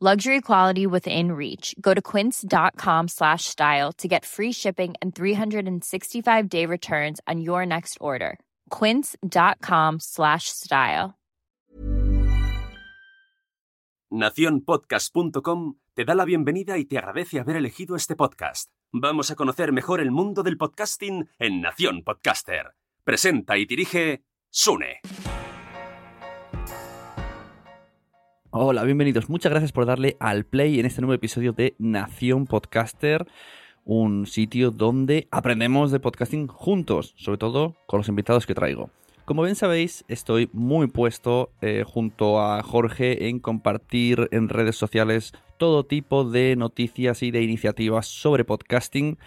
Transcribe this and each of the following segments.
Luxury quality within reach. Go to quince.com slash style to get free shipping and 365 day returns on your next order. Quince.com slash style. Naciónpodcast.com te da la bienvenida y te agradece haber elegido este podcast. Vamos a conocer mejor el mundo del podcasting en Nación Podcaster. Presenta y dirige Sune. Hola, bienvenidos. Muchas gracias por darle al play en este nuevo episodio de Nación Podcaster, un sitio donde aprendemos de podcasting juntos, sobre todo con los invitados que traigo. Como bien sabéis, estoy muy puesto eh, junto a Jorge en compartir en redes sociales todo tipo de noticias y de iniciativas sobre podcasting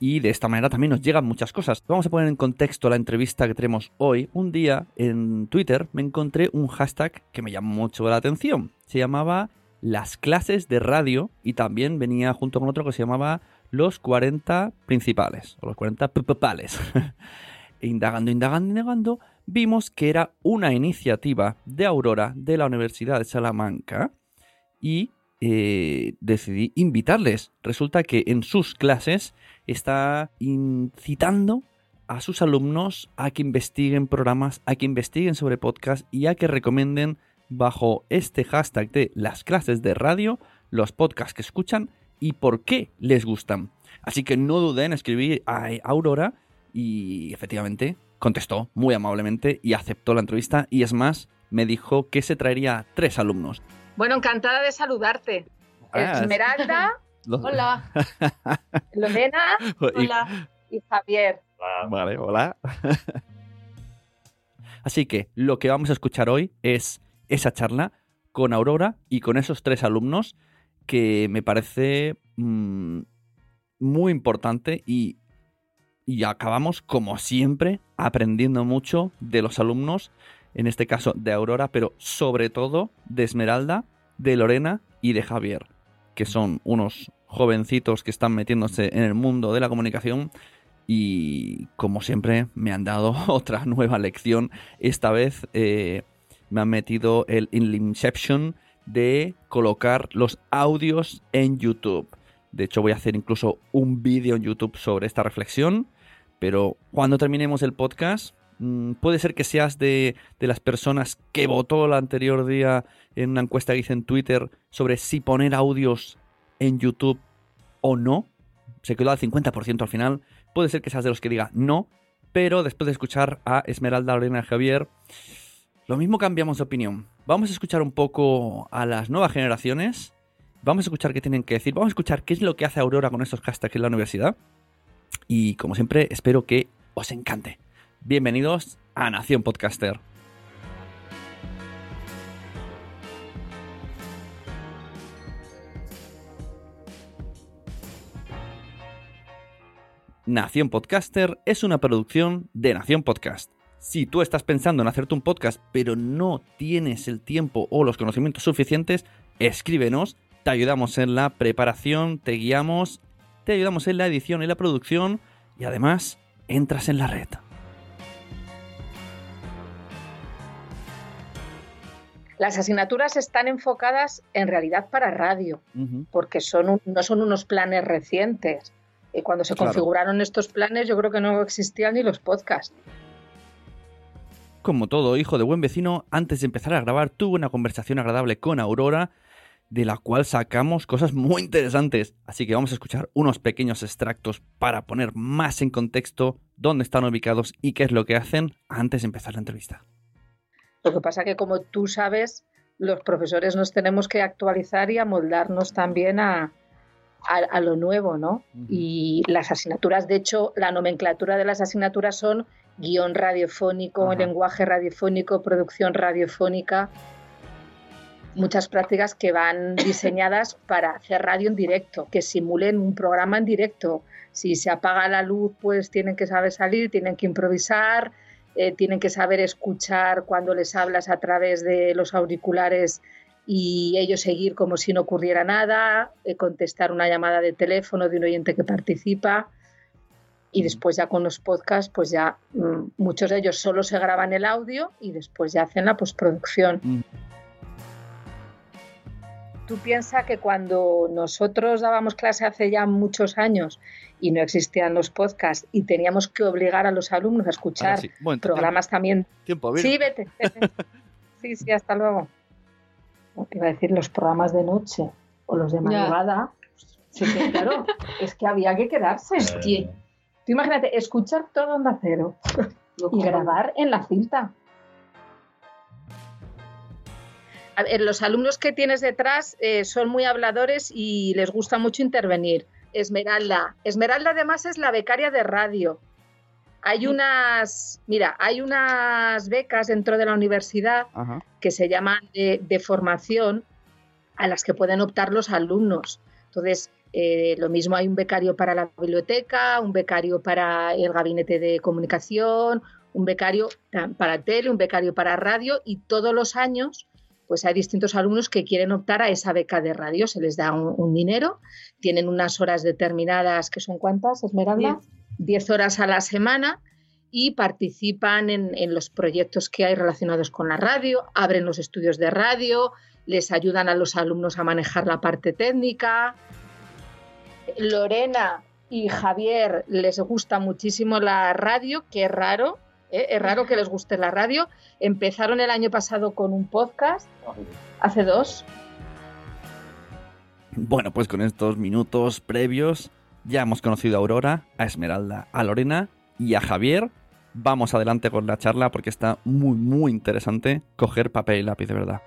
y de esta manera también nos llegan muchas cosas. Vamos a poner en contexto la entrevista que tenemos hoy. Un día en Twitter me encontré un hashtag que me llamó mucho la atención. Se llamaba las clases de radio y también venía junto con otro que se llamaba los 40 principales o los 40 principales. indagando, indagando, indagando, vimos que era una iniciativa de Aurora de la Universidad de Salamanca y eh, decidí invitarles. Resulta que en sus clases está incitando a sus alumnos a que investiguen programas, a que investiguen sobre podcast y a que recomienden bajo este hashtag de las clases de radio los podcasts que escuchan y por qué les gustan. Así que no duden en escribir a Aurora y efectivamente contestó muy amablemente y aceptó la entrevista y es más, me dijo que se traería tres alumnos. Bueno, encantada de saludarte. Ah, Esmeralda, Los- hola. Lorena, hola. Y Javier. Vale, hola. Así que lo que vamos a escuchar hoy es esa charla con Aurora y con esos tres alumnos que me parece mm, muy importante y, y acabamos como siempre aprendiendo mucho de los alumnos, en este caso de Aurora, pero sobre todo de Esmeralda, de Lorena y de Javier, que son unos jovencitos que están metiéndose en el mundo de la comunicación y como siempre me han dado otra nueva lección. Esta vez eh, me han metido el Inception de colocar los audios en YouTube. De hecho voy a hacer incluso un vídeo en YouTube sobre esta reflexión. Pero cuando terminemos el podcast, puede ser que seas de, de las personas que votó el anterior día en una encuesta que hice en Twitter sobre si poner audios en YouTube o no se quedó al 50% al final. Puede ser que seas de los que diga no, pero después de escuchar a Esmeralda, Lorena Javier, lo mismo cambiamos de opinión. Vamos a escuchar un poco a las nuevas generaciones. Vamos a escuchar qué tienen que decir. Vamos a escuchar qué es lo que hace Aurora con estos hashtags en la universidad. Y como siempre, espero que os encante. Bienvenidos a Nación Podcaster. Nación Podcaster es una producción de Nación Podcast. Si tú estás pensando en hacerte un podcast pero no tienes el tiempo o los conocimientos suficientes, escríbenos, te ayudamos en la preparación, te guiamos, te ayudamos en la edición y la producción y además entras en la red. Las asignaturas están enfocadas en realidad para radio, porque son no son unos planes recientes y cuando se configuraron estos planes, yo creo que no existían ni los podcasts. Como todo hijo de buen vecino, antes de empezar a grabar tuve una conversación agradable con Aurora, de la cual sacamos cosas muy interesantes. Así que vamos a escuchar unos pequeños extractos para poner más en contexto dónde están ubicados y qué es lo que hacen antes de empezar la entrevista. Lo que pasa que, como tú sabes, los profesores nos tenemos que actualizar y amoldarnos también a, a, lo nuevo, ¿no? Y las asignaturas, de hecho, la nomenclatura de las asignaturas son guion radiofónico, lenguaje radiofónico, producción radiofónica, muchas prácticas que van diseñadas para hacer radio en directo, que simulen un programa en directo. Si se apaga la luz, pues tienen que saber salir, tienen que improvisar, eh, tienen que saber escuchar cuando les hablas a través de los auriculares y ellos seguir como si no ocurriera nada, eh, contestar una llamada de teléfono de un oyente que participa y después ya con los podcasts, pues ya mm, muchos de ellos solo se graban el audio y después ya hacen la postproducción. Tú piensas que cuando nosotros dábamos clase hace ya muchos años y no existían los podcasts y teníamos que obligar a los alumnos a escuchar programas también. Tiempo, sí, vete, vete. sí, sí, hasta luego iba a decir los programas de noche o los de madrugada, sí que claro, es que había que quedarse. Tú imagínate, escuchar todo Onda Cero y grabar en la cinta. A ver, los alumnos que tienes detrás eh, son muy habladores y les gusta mucho intervenir. Esmeralda. Esmeralda además es la becaria de radio. Hay unas, mira, hay unas becas dentro de la universidad que se llaman de, formación a las que pueden optar los alumnos. Entonces, eh, lo mismo hay un becario para la biblioteca, un becario para el gabinete de comunicación, un becario para tele, un becario para radio y todos los años pues hay distintos alumnos que quieren optar a esa beca de radio, se les da un, dinero, tienen unas horas determinadas, que son cuántas, Esmeralda? 10 horas a la semana y participan en, los proyectos que hay relacionados con la radio, abren los estudios de radio, les ayudan a los alumnos a manejar la parte técnica. Lorena y Javier les gusta muchísimo la radio, que es raro, ¿eh? es raro que les guste la radio. Empezaron el año pasado con un podcast, hace dos. Bueno, pues con estos minutos previos ya hemos conocido a Aurora, a Esmeralda, a Lorena y a Javier. Vamos adelante con la charla porque está muy, muy interesante coger papel y lápiz de verdad.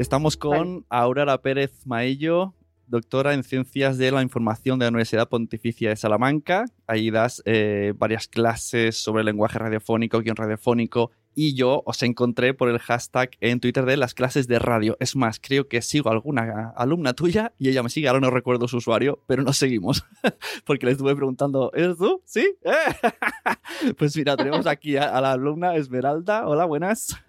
Estamos con Aurora Pérez Maillo, doctora en Ciencias de la Información de la Universidad Pontificia de Salamanca. Ahí das eh, varias clases sobre lenguaje radiofónico, guion radiofónico, y yo os encontré por el hashtag en Twitter de las clases de radio. Es más, creo que sigo a alguna alumna tuya y ella me sigue, ahora no recuerdo su usuario, pero nos seguimos. Porque le estuve preguntando, ¿eres tú? ¿Sí? pues mira, tenemos aquí a la alumna Esmeralda. Hola, buenas.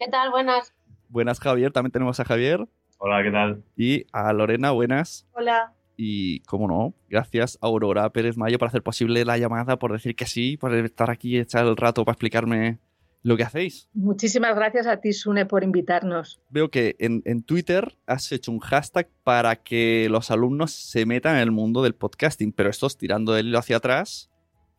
¿Qué tal? Buenas. Buenas, Javier. También tenemos a Javier. Hola, ¿qué tal? Y a Lorena, buenas. Hola. Y, como no, gracias a Aurora Pérez Mayo por hacer posible la llamada, por decir que sí, por estar aquí y echar el rato para explicarme lo que hacéis. Muchísimas gracias a ti, Sune, por invitarnos. Veo que en, en, Twitter has hecho un hashtag para que los alumnos se metan en el mundo del podcasting, pero esto tirando del hilo hacia atrás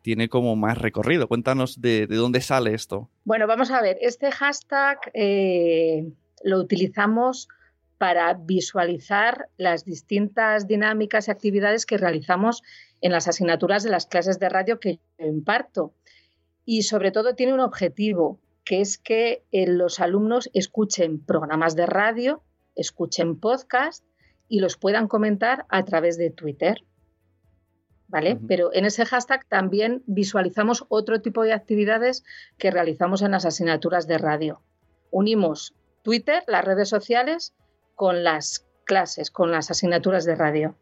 tiene como más recorrido. Cuéntanos de, de dónde sale esto. Bueno, vamos a ver, este hashtag eh, lo utilizamos para visualizar las distintas dinámicas y actividades que realizamos en las asignaturas de las clases de radio que yo imparto y sobre todo tiene un objetivo, que es que eh, los alumnos escuchen programas de radio, escuchen podcast y los puedan comentar a través de Twitter. ¿Vale? Pero en ese hashtag también visualizamos otro tipo de actividades que realizamos en las asignaturas de radio. Unimos Twitter, las redes sociales, con las clases, con las asignaturas de radio.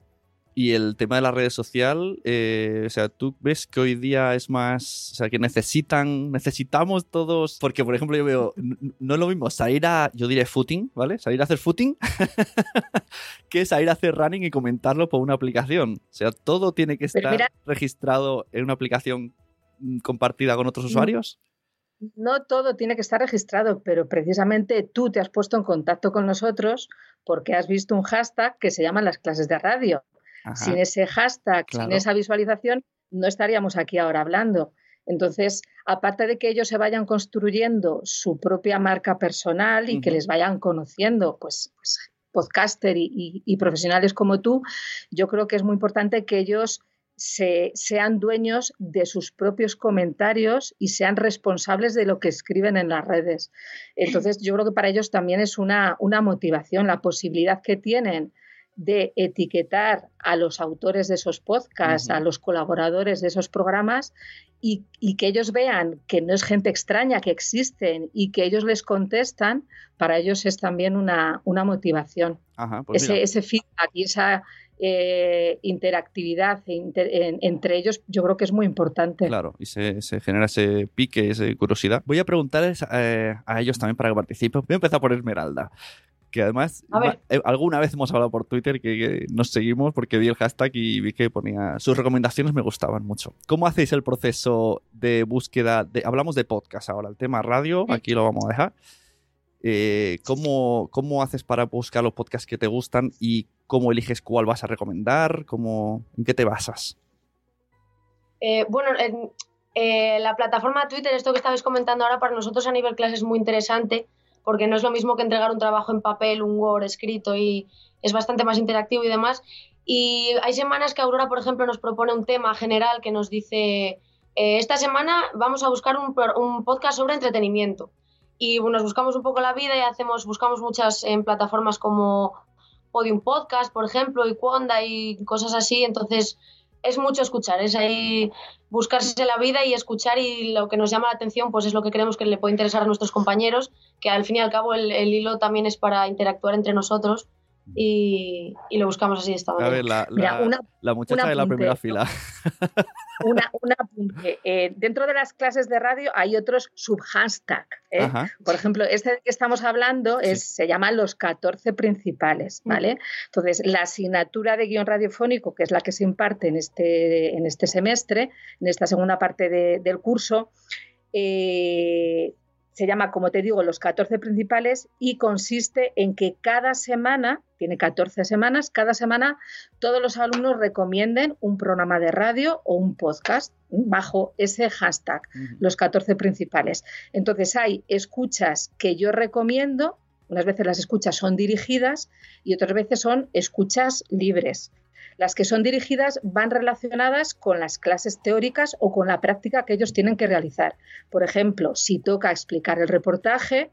Y el tema de la red social, eh, o sea, tú ves que hoy día es más, o sea, que necesitan, necesitamos todos, porque por ejemplo yo veo, no es lo mismo salir a, yo diré footing, ¿vale? Salir a hacer footing, que salir a hacer running y comentarlo por una aplicación. O sea, todo tiene que estar registrado en una aplicación mm, compartida con otros mm. usuarios. No todo tiene que estar registrado, pero precisamente tú te has puesto en contacto con nosotros porque has visto un hashtag que se llama las clases de radio. Sin ese hashtag, sin esa visualización, no estaríamos aquí ahora hablando. Entonces, aparte de que ellos se vayan construyendo su propia marca personal y que les vayan conociendo, pues, pues podcaster y, profesionales como tú, yo creo que es muy importante que ellos se, sean dueños de sus propios comentarios y sean responsables de lo que escriben en las redes. Entonces, yo creo que para ellos también es una, una motivación, la posibilidad que tienen de etiquetar a los autores de esos podcasts, a los colaboradores de esos programas y, que ellos vean que no es gente extraña, que existen y que ellos les contestan, para ellos es también una, una motivación. Pues ese, ese, feedback y esa eh, interactividad entre ellos yo creo que es muy importante. Claro, y se, genera ese pique, esa curiosidad. Voy a preguntarles eh, a ellos también para que participen. Voy a empezar por Esmeralda que además eh, alguna vez hemos hablado por Twitter que, nos seguimos porque vi el hashtag y vi que ponía sus recomendaciones me gustaban mucho. ¿Cómo hacéis el proceso de búsqueda? De, hablamos de podcast ahora, el tema radio, aquí lo vamos a dejar. Eh, ¿cómo, ¿Cómo haces para buscar los podcasts que te gustan y cómo eliges cuál vas a recomendar? ¿Cómo, ¿En qué te basas? Eh, bueno, en, la plataforma Twitter, esto que estabais comentando ahora, para nosotros a nivel clase es muy interesante porque no es lo mismo que entregar un trabajo en papel, un Word escrito y es bastante más interactivo y demás. Y hay semanas que Aurora, por ejemplo, nos propone un tema general que nos dice, eh, esta semana vamos a buscar un, podcast sobre entretenimiento. Y nos buscamos un poco la vida y hacemos, buscamos muchas en plataformas como Podium Podcast, por ejemplo, y Quanda y cosas así. Entonces, es mucho escuchar, es ahí buscarse la vida y escuchar y lo que nos llama la atención pues es lo que creemos que le puede interesar a nuestros compañeros, que al fin y al cabo el, hilo también es para interactuar entre nosotros y, lo buscamos así de esta manera. A ver, la, la muchacha de la primera fila. una, apunte. Eh, dentro de las clases de radio hay otros subhashtag. ¿eh? Por ejemplo, este que estamos hablando es, se llama los 14 principales, mm. ¿vale? Entonces, la asignatura de guion radiofónico, que es la que se imparte en este, en este semestre, en esta segunda parte del curso, eh, se llama, como te digo, los 14 principales y consiste en que cada semana, tiene 14 semanas, cada semana todos los alumnos recomienden un programa de radio o un podcast bajo ese hashtag, los 14 principales. Entonces hay escuchas que yo recomiendo, unas veces las escuchas son dirigidas y otras veces son escuchas libres. Las que son dirigidas van relacionadas con las clases teóricas o con la práctica que ellos tienen que realizar. Por ejemplo, si toca explicar el reportaje,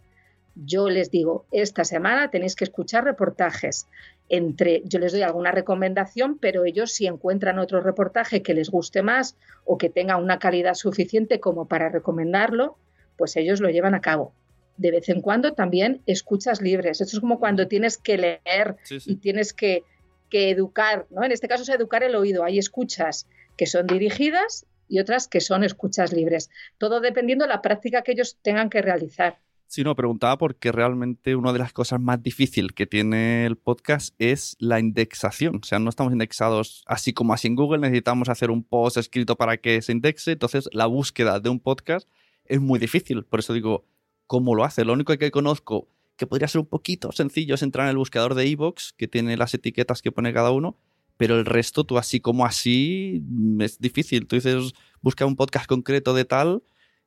yo les digo, esta semana tenéis que escuchar reportajes. Entre, yo les doy alguna recomendación, pero ellos si encuentran otro reportaje que les guste más o que tenga una calidad suficiente como para recomendarlo, pues ellos lo llevan a cabo. De vez en cuando también escuchas libres. Esto es como cuando tienes que leer y tienes que que educar, ¿no? En este caso es educar el oído. Hay escuchas que son dirigidas y otras que son escuchas libres. Todo dependiendo de la práctica que ellos tengan que realizar. Sí, no, preguntaba porque realmente una de las cosas más difíciles que tiene el podcast es la indexación. O sea, no estamos indexados así como así en Google, necesitamos hacer un post escrito para que se indexe. Entonces, la búsqueda de un podcast es muy difícil. Por eso digo, ¿cómo lo hace? Lo único que conozco que podría ser un poquito sencillo es entrar en el buscador de iVoox, que tiene las etiquetas que pone cada uno, pero el resto, tú así como así, mm, es difícil. Tú dices, busca un podcast concreto de tal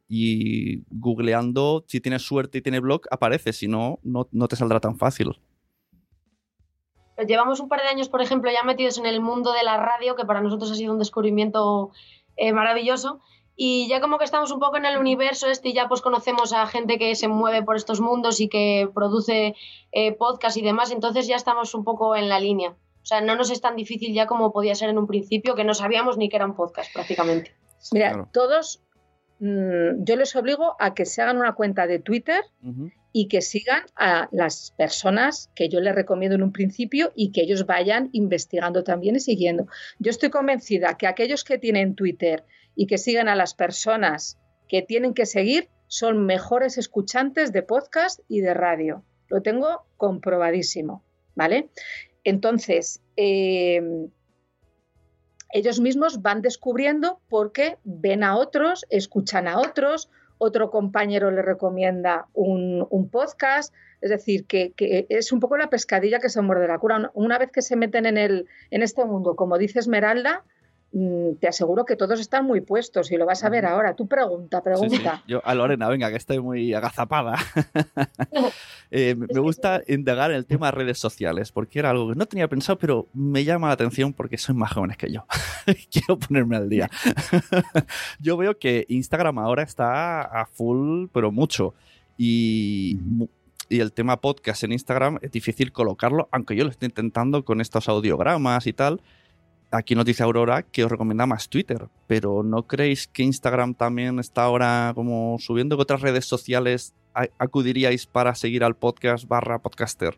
y googleando, si tienes suerte y tiene blog, aparece, si no, no, no te saldrá tan fácil. Llevamos un par de años, por ejemplo, ya metidos en el mundo de la radio, que para nosotros ha sido un descubrimiento eh, maravilloso. Y ya como que estamos un poco en el universo este y ya pues conocemos a gente que se mueve por estos mundos y que produce eh, podcast y demás, entonces ya estamos un poco en la línea. O sea, no nos es tan difícil ya como podía ser en un principio, que no sabíamos ni que era un podcast prácticamente. Mira, todos, mm, yo les obligo a que se hagan una cuenta de Twitter y que sigan a las personas que yo les recomiendo en un principio y que ellos vayan investigando también y siguiendo. Yo estoy convencida que aquellos que tienen Twitter y que sigan a las personas que tienen que seguir son mejores escuchantes de podcast y de radio. Lo tengo comprobadísimo, ¿vale? Entonces, eh, ellos mismos van descubriendo porque ven a otros, escuchan a otros, otro compañero le recomienda un, podcast, es decir, que, es un poco la pescadilla que se muerde la cura. Una vez que se meten en, el, en este mundo, como dice Esmeralda, te aseguro que todos están muy puestos y lo vas a ver ahora. Tú pregunta, pregunta. Yo a Lorena, venga, que estoy muy agazapada. Eh, me gusta indagar en el tema de redes sociales, porque era algo que no tenía pensado, pero me llama la atención porque son más jóvenes que yo. Quiero ponerme al día. yo veo que Instagram ahora está a full, pero mucho. Y y el tema podcast en Instagram es difícil colocarlo, aunque yo lo estoy intentando con estos audiogramas y tal aquí nos dice Aurora que os recomienda más Twitter, pero ¿no creéis que Instagram también está ahora como subiendo? ¿Qué otras redes sociales acudiríais para seguir al podcast barra podcaster?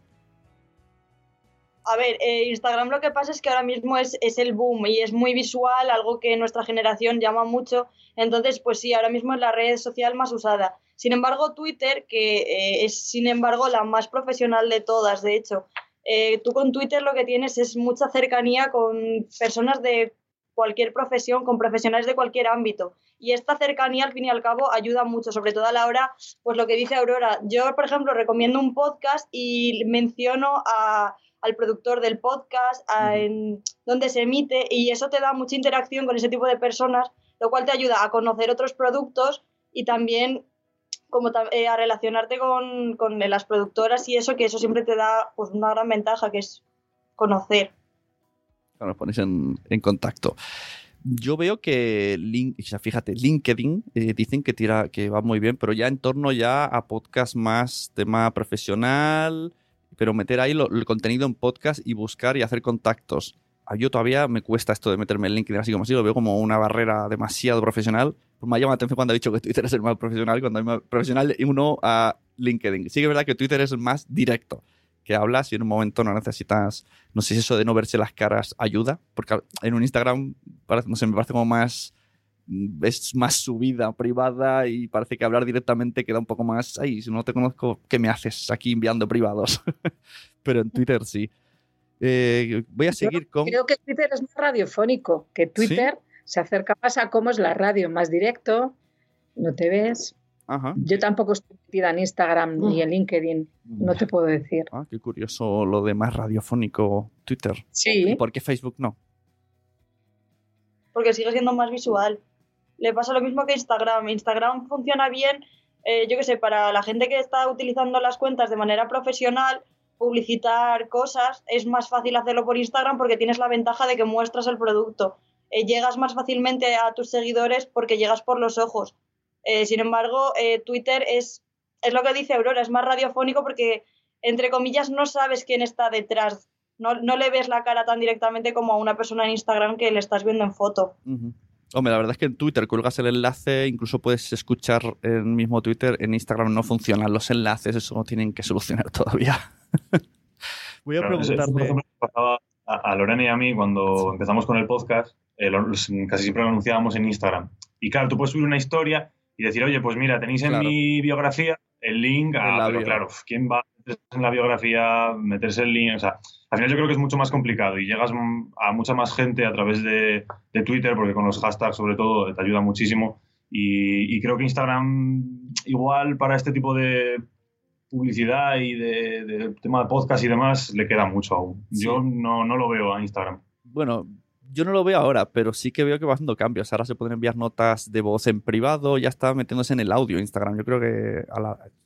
A ver, eh, Instagram lo que pasa es que ahora mismo es, el boom y es muy visual, algo que nuestra generación llama mucho. Entonces, pues sí, ahora mismo es la red social más usada. Sin embargo, Twitter, que eh, es sin embargo la más profesional de todas, de hecho, eh, tú con Twitter lo que tienes es mucha cercanía con personas de cualquier profesión, con profesionales de cualquier ámbito. Y esta cercanía, al fin y al cabo, ayuda mucho, sobre todo a la hora, pues lo que dice Aurora. Yo, por ejemplo, recomiendo un podcast y menciono al productor del podcast, en donde se emite, y eso te da mucha interacción con ese tipo de personas, lo cual te ayuda a conocer otros productos y también como eh, a relacionarte con, las productoras y eso, que eso siempre te da pues, una gran ventaja, que es conocer. Nos pones en, contacto. Yo veo que, link, fíjate, LinkedIn eh, dicen que, tira, que va muy bien, pero ya en torno ya a podcast más tema profesional, pero meter ahí el contenido en podcast y buscar y hacer contactos. Yo todavía me cuesta esto de meterme en LinkedIn así como así, lo veo como una barrera demasiado profesional me llama la atención cuando ha dicho que Twitter es el más profesional, cuando hay más profesional y uno a LinkedIn. Sí que es verdad que Twitter es el más directo, que hablas y en un momento no necesitas, no sé si eso de no verse las caras ayuda, porque en un Instagram, no sé, me parece como más, es más su vida privada y parece que hablar directamente queda un poco más, ay, si no te conozco, ¿qué me haces aquí enviando privados? Pero en Twitter sí. Eh, voy a seguir con... Creo que Twitter es más radiofónico que Twitter se acerca más a cómo es la radio, más directo, no te ves. Yo tampoco estoy metida en Instagram ni en LinkedIn, no te puedo decir. Ah, qué curioso lo de más radiofónico Twitter. Sí. ¿Y por qué Facebook no? Porque sigue siendo más visual. Le pasa lo mismo que Instagram. Instagram funciona bien, eh, yo qué sé, para la gente que está utilizando las cuentas de manera profesional, publicitar cosas, es más fácil hacerlo por Instagram porque tienes la ventaja de que muestras el producto eh, llegas más fácilmente a tus seguidores porque llegas por los ojos. Eh, sin embargo, eh, Twitter es, es lo que dice Aurora, es más radiofónico porque, entre comillas, no sabes quién está detrás. No, le ves la cara tan directamente como a una persona en Instagram que le estás viendo en foto. Hombre, la verdad es que en Twitter colgas el enlace, incluso puedes escuchar el mismo Twitter, en Instagram no funcionan los enlaces, eso tienen que solucionar todavía. Voy a preguntarle... a, Lorena y a mí cuando empezamos con el podcast, eh, casi siempre lo anunciábamos en Instagram. Y claro, tú puedes subir una historia y decir, oye, pues mira, tenéis en mi biografía el link a... Pero claro, ¿quién va a meterse en la biografía, meterse el link? O sea, al final yo creo que es mucho más complicado y llegas a mucha más gente a través de, Twitter, porque con los hashtags sobre todo te ayuda muchísimo. Y, creo que Instagram, igual para este tipo de publicidad y de, tema de podcast y demás, le queda mucho aún. Yo no, no lo veo a Instagram. Bueno, yo no lo veo ahora, pero sí que veo que va haciendo cambios. Ahora se pueden enviar notas de voz en privado, ya está metiéndose en el audio Instagram. Yo creo que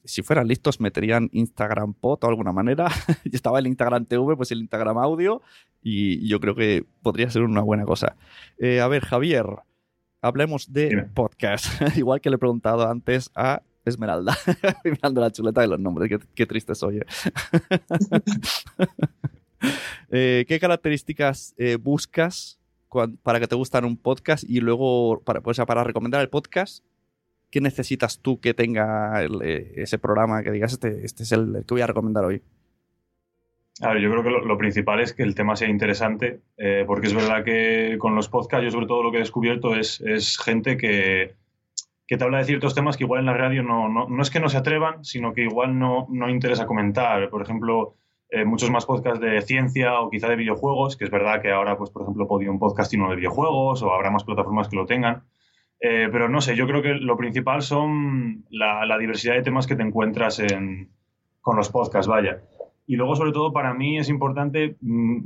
si fueran listos meterían Instagram Pot o alguna manera. estaba el Instagram TV, pues el Instagram Audio y yo creo que podría ser una buena cosa. Eh, a ver, Javier, hablemos de podcast. Igual que le he preguntado antes a Esmeralda. Mirando la chuleta de los nombres, qué, triste soy. ¿eh? Eh, ¿Qué características buscas para que te gustan un podcast? Y luego, para, pues, para recomendar el podcast, ¿qué necesitas tú que tenga eh, ese programa que digas, este, este es el, que voy a recomendar hoy? A ver, yo creo que lo, principal es que el tema sea interesante, porque es verdad que con los podcasts, yo sobre todo lo que he descubierto es, es gente que, que, te habla de ciertos temas que igual en la radio no, no, no, es que no se atrevan, sino que igual no, no interesa comentar. Por ejemplo, eh, muchos más podcasts de ciencia o quizá de videojuegos, que es verdad que ahora, pues, por ejemplo, podía un podcast uno de videojuegos o habrá más plataformas que lo tengan. Eh, pero no sé, yo creo que lo principal son la, diversidad de temas que te encuentras en, con los podcasts, vaya. Y luego, sobre todo, para mí es importante mm,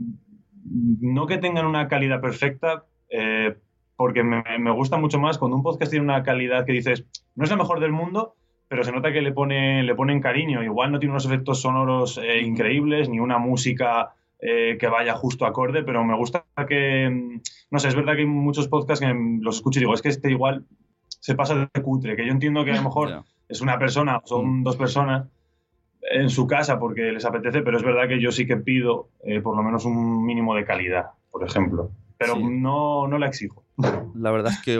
no que tengan una calidad perfecta, eh, porque me, me, gusta mucho más cuando un podcast tiene una calidad que dices, no es la mejor del mundo, pero se nota que le, pone, le ponen cariño. Igual no tiene unos efectos sonoros eh, increíbles, ni una música eh, que vaya justo acorde, pero me gusta que, mm, no sé, es verdad que hay muchos podcasts que los escucho y digo, es que este igual se pasa de cutre, que yo entiendo que a lo mejor es una persona, son mm. dos personas en su casa porque les apetece, pero es verdad que yo sí que pido eh, por lo menos un mínimo de calidad, por ejemplo pero no, no la exijo. La verdad es que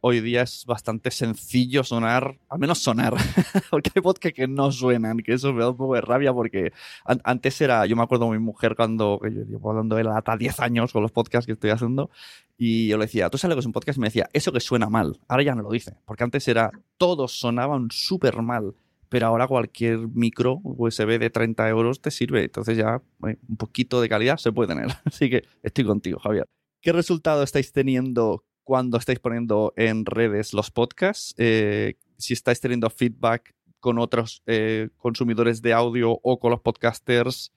hoy, día es bastante sencillo sonar, al menos sonar, porque hay podcasts que no suenan, que eso me da un poco de rabia porque antes era, yo me acuerdo mi mujer cuando, yo llevo hablando de él hasta 10 años con los podcasts que estoy haciendo, y yo le decía, tú sabes lo que es un podcast, y me decía, eso que suena mal, ahora ya no lo dice, porque antes era, todos sonaban súper mal, pero ahora cualquier micro USB de 30 euros te sirve, entonces ya un poquito de calidad se puede tener, así que estoy contigo, Javier. ¿Qué resultado estáis teniendo cuando estáis poniendo en redes los podcasts? Eh, si estáis teniendo feedback con otros eh, consumidores de audio o con los podcasters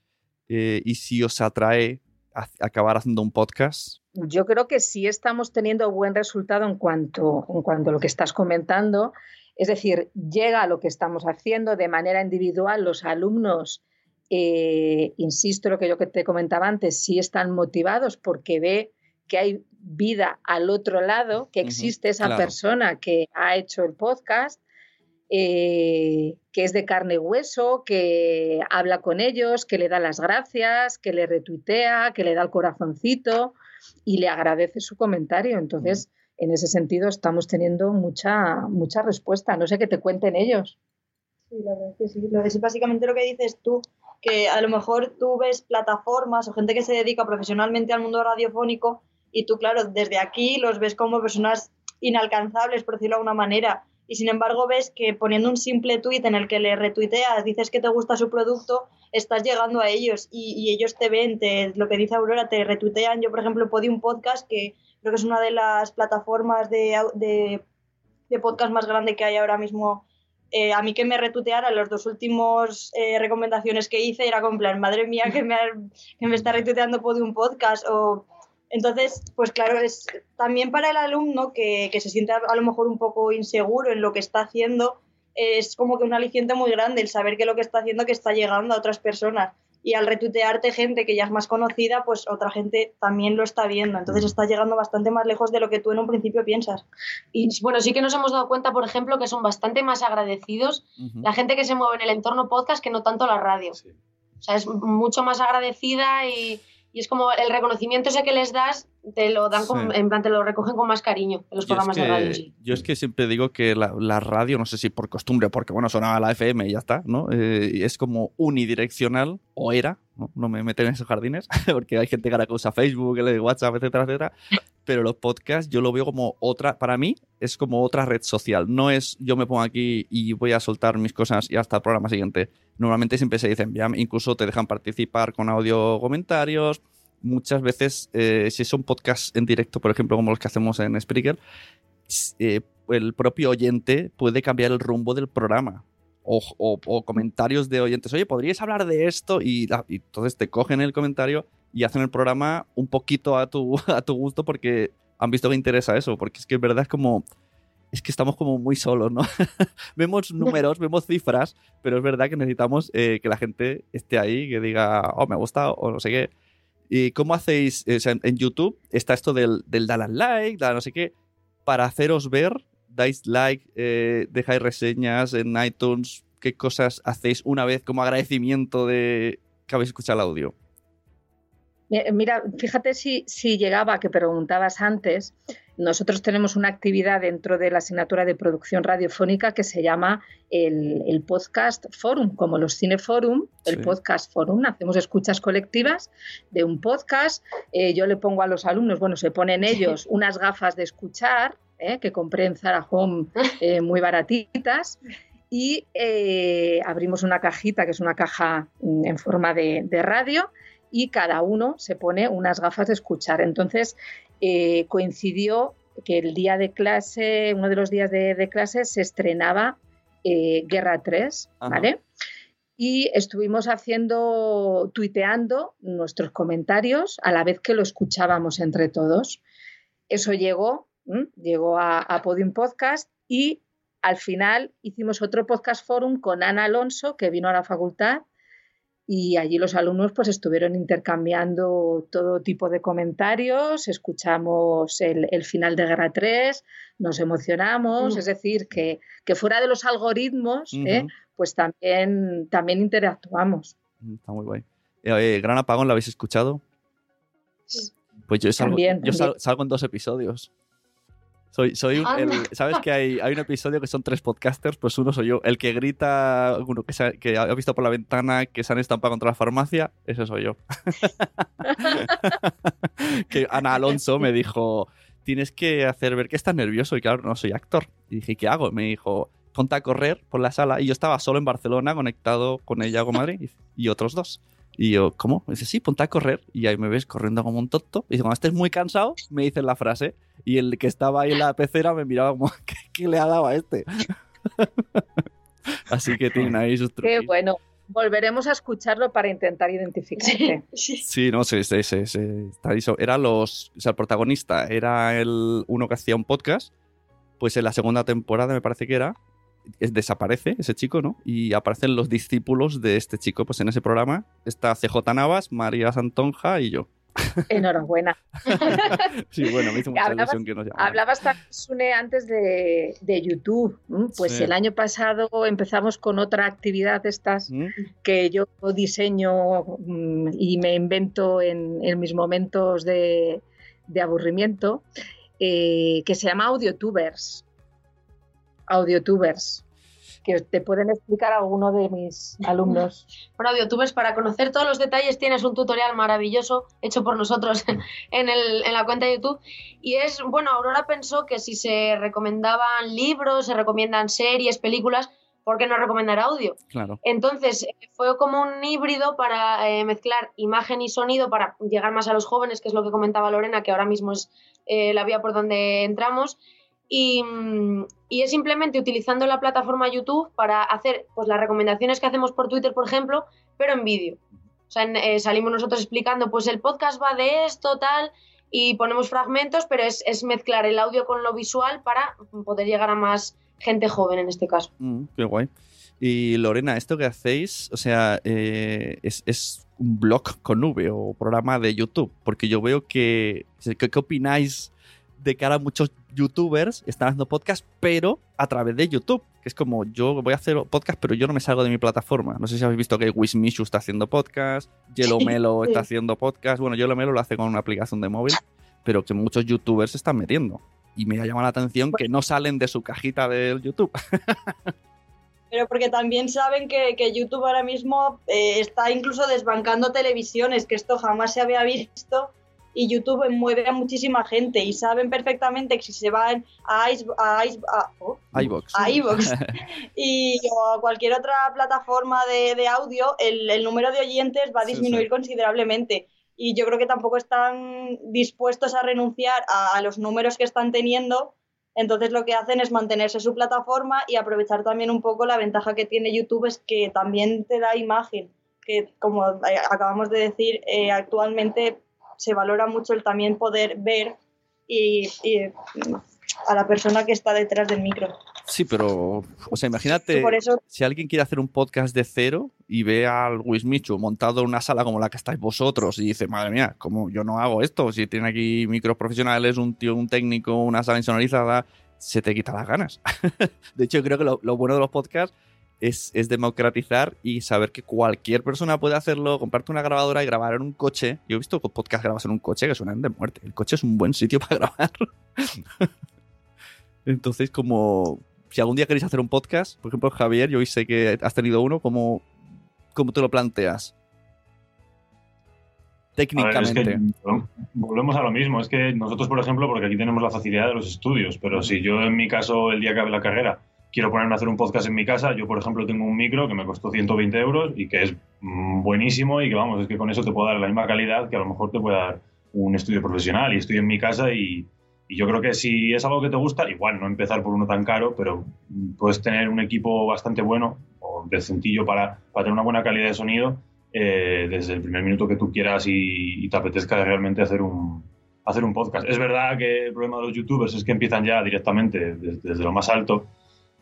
eh, y si os atrae acabar haciendo un podcast? Yo creo que sí estamos teniendo buen resultado en cuanto, en cuanto a lo que estás comentando. Es decir, llega a lo que estamos haciendo de manera individual. Los alumnos, insisto, lo que yo te comentaba antes, sí están motivados porque ve que hay vida al otro lado, que existe esa persona que ha hecho el podcast, eh, que es de carne y hueso, que habla con ellos, que le da las gracias, que le retuitea, que le da el corazoncito y le agradece su comentario. Entonces, en ese sentido, estamos teniendo mucha, mucha respuesta. No sé qué te cuenten ellos. Sí, la verdad que sí. Lo es básicamente lo que dices tú, que a lo mejor tú ves plataformas o gente que se dedica profesionalmente al mundo radiofónico y tú, claro, desde aquí los ves como personas inalcanzables, por decirlo de alguna manera, y sin embargo ves que poniendo un simple tuit en el que le retuiteas, dices que te gusta su producto, estás llegando a ellos y, ellos te ven, te, lo que dice Aurora, te retuitean. Yo, por ejemplo, podí un podcast que creo que es una de las plataformas de, de, podcast más grande que hay ahora mismo. Eh, a mí que me retuiteara los dos últimos eh, recomendaciones que hice era como en plan, madre mía, que me, que me está retuiteando un podcast entonces, pues claro, es también para el alumno que, se siente a, lo mejor un poco inseguro en lo que está haciendo, es como que un aliciente muy grande el saber que lo que está haciendo que está llegando a otras personas. Y al retuitearte gente que ya es más conocida, pues otra gente también lo está viendo. Entonces está llegando bastante más lejos de lo que tú en un principio piensas. Y bueno, sí que nos hemos dado cuenta, por ejemplo, que son bastante más agradecidos la gente que se mueve en el entorno podcast que no tanto la radio. O sea, es mucho más agradecida y, y es como el reconocimiento ese que les das, te lo dan en plan, te lo recogen con más cariño en los programas de radio. Yo es que siempre digo que la, radio, no sé si por costumbre, porque bueno, sonaba la FM y ya está, ¿no? Eh, es como unidireccional, o era, ¿no? me meten en esos jardines, porque hay gente que ahora usa Facebook, WhatsApp, etcétera, etcétera. Pero los podcasts yo lo veo como otra, para mí es como otra red social. No es yo me pongo aquí y voy a soltar mis cosas y hasta el programa siguiente. Normalmente siempre se dicen, incluso te dejan participar con audio comentarios. Muchas veces, eh, si son podcasts en directo, por ejemplo, como los que hacemos en Spreaker, eh, el propio oyente puede cambiar el rumbo del programa. O, comentarios de oyentes, oye, ¿podrías hablar de esto? Y, y, entonces te cogen el comentario y hacen el programa un poquito a tu, a tu gusto porque han visto que interesa eso, porque es que es verdad es como es que estamos como muy solos, ¿no? vemos números, vemos cifras, pero es verdad que necesitamos eh, que la gente esté ahí, que diga, oh, me gusta o no sé qué. ¿Y cómo hacéis? O sea, en YouTube está esto del, del dar like, dar no sé qué. Para haceros ver, dais like, eh, dejáis reseñas en iTunes. ¿Qué cosas hacéis una vez como agradecimiento de que habéis escuchado el audio? Mira, fíjate si, si llegaba, que preguntabas antes, nosotros tenemos una actividad dentro de la asignatura de producción radiofónica que se llama el, Podcast Forum, como los Cineforum, el Podcast Forum. Hacemos escuchas colectivas de un podcast. Eh, yo le pongo a los alumnos, bueno, se ponen ellos unas gafas de escuchar eh, que compré en Zara Home eh, muy baratitas y abrimos una cajita que es una caja mm, en forma de, de radio y cada uno se pone unas gafas de escuchar. Entonces, eh, coincidió que el día de clase, uno de los días de, clase, se estrenaba eh, Guerra 3, ¿vale? Y estuvimos haciendo, tuiteando nuestros comentarios a la vez que lo escuchábamos entre todos. Eso llegó, llegó a, a Podium Podcast y al final hicimos otro podcast forum con Ana Alonso, que vino a la facultad, y allí los alumnos pues estuvieron intercambiando todo tipo de comentarios, escuchamos el, final de Guerra 3, nos emocionamos, mm. es decir, que, fuera de los algoritmos, ¿eh? pues también, también interactuamos. Mm, está muy guay. Eh, Gran Apagón, ¿lo habéis escuchado? Pues yo, yo salgo en dos episodios. Soy, soy ¿Sabes que hay, hay un episodio que son tres podcasters? Pues uno soy yo. El que grita, uno que, que ha visto por la ventana que se han estampado contra la farmacia, ese soy yo. que Ana Alonso me dijo, tienes que hacer ver que estás nervioso. Y claro, no soy actor. Y dije, ¿qué hago? Me dijo, ponte a correr por la sala. Y yo estaba solo en Barcelona, conectado con ella con Madrid y otros dos. Y yo, ¿cómo? Me dice, sí, ponte a correr. Y ahí me ves corriendo como un tonto. Y dice, cuando estés muy cansado, me dices la frase. Y el que estaba ahí en la pecera me miraba como, ¿qué, le ha dado a este? Así que tienen ahí sus trucos. Qué bueno. Volveremos a escucharlo para intentar identificarte. Sí, no sé, sí, sí, sí, Era los. O sea, el protagonista era el uno que hacía un podcast. Pues en la segunda temporada, me parece que era, desaparece ese chico, ¿no? Y aparecen los discípulos de este chico, pues en ese programa está CJ Navas, María Santonja y yo. Enhorabuena. sí, bueno, me hizo mucha hablabas, ilusión que nos Hablabas, Sune, antes de, YouTube. Pues el año pasado empezamos con otra actividad de estas ¿Mm? que yo diseño mm, y me invento en, mis momentos de, aburrimiento, eh, que se llama AudioTubers audiotubers que te pueden explicar alguno de mis alumnos. Bueno, audiotubers, para conocer todos los detalles tienes un tutorial maravilloso hecho por nosotros en, el, en la cuenta de YouTube. Y es, bueno, Aurora pensó que si se recomendaban libros, se recomiendan series, películas, ¿por qué no recomendar audio? Claro. Entonces, fue como un híbrido para eh, mezclar imagen y sonido para llegar más a los jóvenes, que es lo que comentaba Lorena, que ahora mismo es eh, la vía por donde entramos. Y, y, es simplemente utilizando la plataforma YouTube para hacer pues, las recomendaciones que hacemos por Twitter, por ejemplo, pero en vídeo. O sea, eh, salimos nosotros explicando, pues el podcast va de esto, tal, y ponemos fragmentos, pero es, es, mezclar el audio con lo visual para poder llegar a más gente joven en este caso. Mm, qué guay. Y Lorena, esto que hacéis, o sea, eh, es, es, un blog con V o programa de YouTube, porque yo veo que, ¿qué, qué opináis de cara a muchos youtubers están haciendo podcast, pero a través de YouTube. Que es como, yo voy a hacer podcast, pero yo no me salgo de mi plataforma. No sé si habéis visto que Wismishu está haciendo podcast, Yellow Melo está haciendo podcast. Bueno, Yellow Melo lo hace con una aplicación de móvil, pero que muchos youtubers se están metiendo. Y me ha llamado la atención que no salen de su cajita del YouTube. Pero porque también saben que, YouTube ahora mismo eh, está incluso desbancando televisiones, que esto jamás se había visto y YouTube mueve a muchísima gente y saben perfectamente que si se van a, Ice, a, oh, iVox, y o a cualquier otra plataforma de, audio, el, número de oyentes va a disminuir considerablemente. Y yo creo que tampoco están dispuestos a renunciar a, los números que están teniendo. Entonces lo que hacen es mantenerse su plataforma y aprovechar también un poco la ventaja que tiene YouTube es que también te da imagen, que como acabamos de decir, eh, actualmente se valora mucho el también poder ver y, a la persona que está detrás del micro. Sí, pero, o sea, imagínate si alguien quiere hacer un podcast de cero y ve al Wismichu montado en una sala como la que estáis vosotros y dice, madre mía, como yo no hago esto? Si tiene aquí micros profesionales, un tío, un técnico, una sala insonorizada, se te quita las ganas. de hecho, creo que lo, lo bueno de los podcasts es, democratizar y saber que cualquier persona puede hacerlo, comprarte una grabadora y grabar en un coche. Yo he visto podcast grabas en un coche que suenan de muerte. El coche es un buen sitio para grabar. Entonces, como si algún día queréis hacer un podcast, por ejemplo, Javier, yo hoy sé que has tenido uno, ¿cómo, cómo te lo planteas? Técnicamente. volvemos a lo mismo. Es que nosotros, por ejemplo, porque aquí tenemos la facilidad de los estudios, pero si yo en mi caso, el día que acabe la carrera, quiero ponerme a hacer un podcast en mi casa, yo por ejemplo tengo un micro que me costó 120 euros y que es mm, buenísimo y que vamos, es que con eso te puedo dar la misma calidad que a lo mejor te puede dar un estudio profesional y estoy en mi casa y, yo creo que si es algo que te gusta, igual no empezar por uno tan caro, pero puedes tener un equipo bastante bueno o decentillo para, para tener una buena calidad de sonido eh, desde el primer minuto que tú quieras y, te apetezca realmente hacer un, hacer un podcast. Es verdad que el problema de los youtubers es que empiezan ya directamente desde lo más alto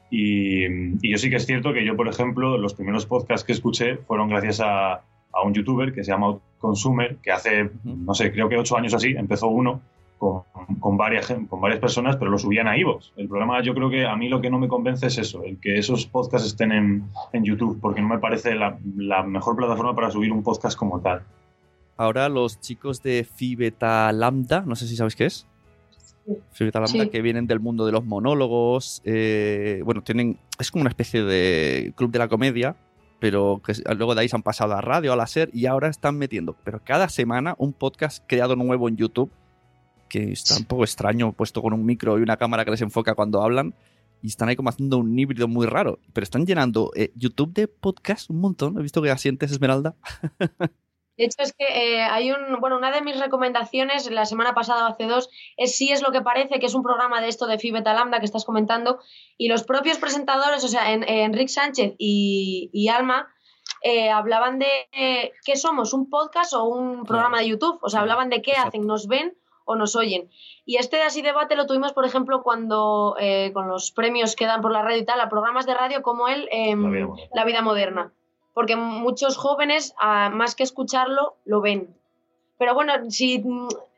y, yo sí que es cierto que yo, por ejemplo, los primeros podcasts que escuché fueron gracias a, a un youtuber que se llama Consumer, que hace, no sé, creo que ocho años así, empezó uno con, con, varias, con varias personas, pero lo subían a iVoox. El problema, yo creo que a mí lo que no me convence es eso, el que esos podcasts estén en, en YouTube, porque no me parece la, la, mejor plataforma para subir un podcast como tal. Ahora los chicos de Phi Beta Lambda, no sé si sabéis qué es que vienen del mundo de los monólogos. Eh, bueno, tienen. Es como una especie de club de la comedia, pero que luego de ahí se han pasado a radio, a la SER, y ahora están metiendo, pero cada semana, un podcast creado nuevo en YouTube, que está un poco extraño, puesto con un micro y una cámara que les enfoca cuando hablan, y están ahí como haciendo un híbrido muy raro. Pero están llenando eh, YouTube de podcast un montón. He visto que asientes, Esmeralda. De hecho, es que eh, hay un, bueno, una de mis recomendaciones la semana pasada o hace dos es Sí es lo que parece, que es un programa de esto de Fibeta Lambda que estás comentando, y los propios presentadores, o sea, en, Enrique Sánchez y, Alma, eh, hablaban de qué somos, un podcast o un programa de YouTube, o sea, hablaban de qué hacen, nos ven o nos oyen. Y este así debate lo tuvimos, por ejemplo, cuando eh, con los premios que dan por la radio y tal, a programas de radio como el em, La Vida Moderna porque muchos jóvenes, ah, más que escucharlo, lo ven. Pero bueno, si,